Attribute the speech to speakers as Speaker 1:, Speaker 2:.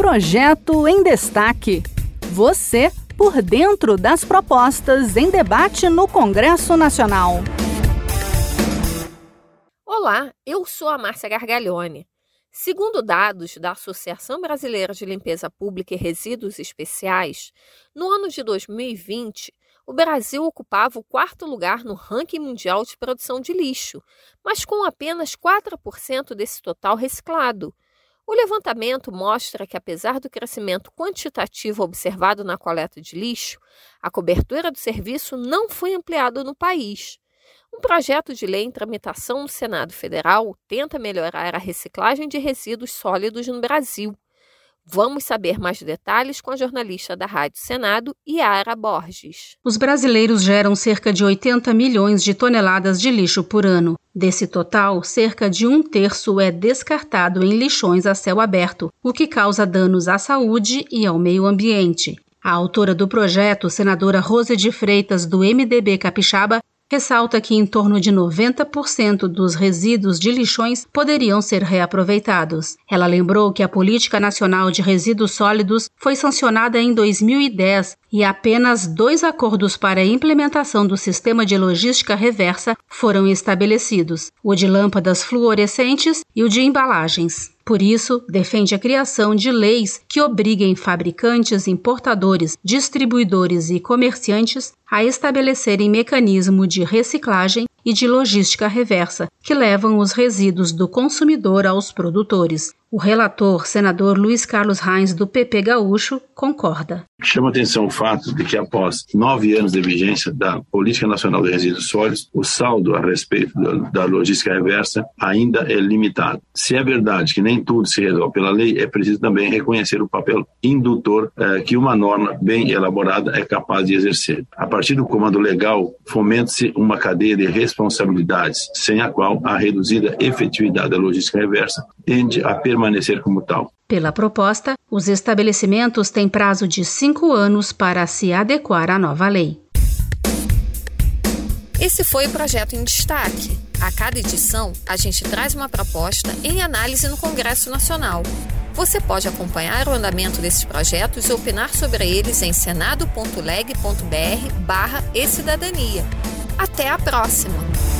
Speaker 1: Projeto em Destaque. Você por dentro das propostas em debate no Congresso Nacional.
Speaker 2: Olá, eu sou a Márcia Gargalhone. Segundo dados da Associação Brasileira de Limpeza Pública e Resíduos Especiais, no ano de 2020, o Brasil ocupava o quarto lugar no ranking mundial de produção de lixo, mas com apenas 4% desse total reciclado. O levantamento mostra que, apesar do crescimento quantitativo observado na coleta de lixo, a cobertura do serviço não foi ampliada no país. Um projeto de lei em tramitação no Senado Federal tenta melhorar a reciclagem de resíduos sólidos no Brasil. Vamos saber mais detalhes com a jornalista da Rádio Senado, Yara Borges.
Speaker 3: Os brasileiros geram cerca de 80 milhões de toneladas de lixo por ano. Desse total, cerca de um terço é descartado em lixões a céu aberto, o que causa danos à saúde e ao meio ambiente. A autora do projeto, senadora Rose de Freitas, do MDB Capixaba, ressalta que em torno de 90% dos resíduos de lixões poderiam ser reaproveitados. Ela lembrou que a Política Nacional de Resíduos Sólidos foi sancionada em 2010 e apenas dois acordos para a implementação do sistema de logística reversa foram estabelecidos: o de lâmpadas fluorescentes e o de embalagens. Por isso, defende a criação de leis que obriguem fabricantes, importadores, distribuidores e comerciantes a estabelecerem mecanismo de reciclagem e de logística reversa, que levam os resíduos do consumidor aos produtores. O relator, senador Luiz Carlos Reins, do PP Gaúcho, concorda.
Speaker 4: Chama atenção o fato de que, após nove anos de vigência da Política Nacional de Resíduos Sólidos, o saldo a respeito da logística reversa ainda é limitado. Se é verdade que nem tudo se resolve pela lei, é preciso também reconhecer o papel indutor eh, que uma norma bem elaborada é capaz de exercer. A partir do comando legal, fomenta-se uma cadeia de responsabilidades, sem a qual a reduzida efetividade da logística reversa tende a permanecer como tal.
Speaker 3: Pela proposta, os estabelecimentos têm prazo de cinco anos para se adequar à nova lei.
Speaker 2: Esse foi o projeto em destaque. A cada edição, a gente traz uma proposta em análise no Congresso Nacional. Você pode acompanhar o andamento desses projetos e opinar sobre eles em senado.leg.br barra e cidadania. Até a próxima!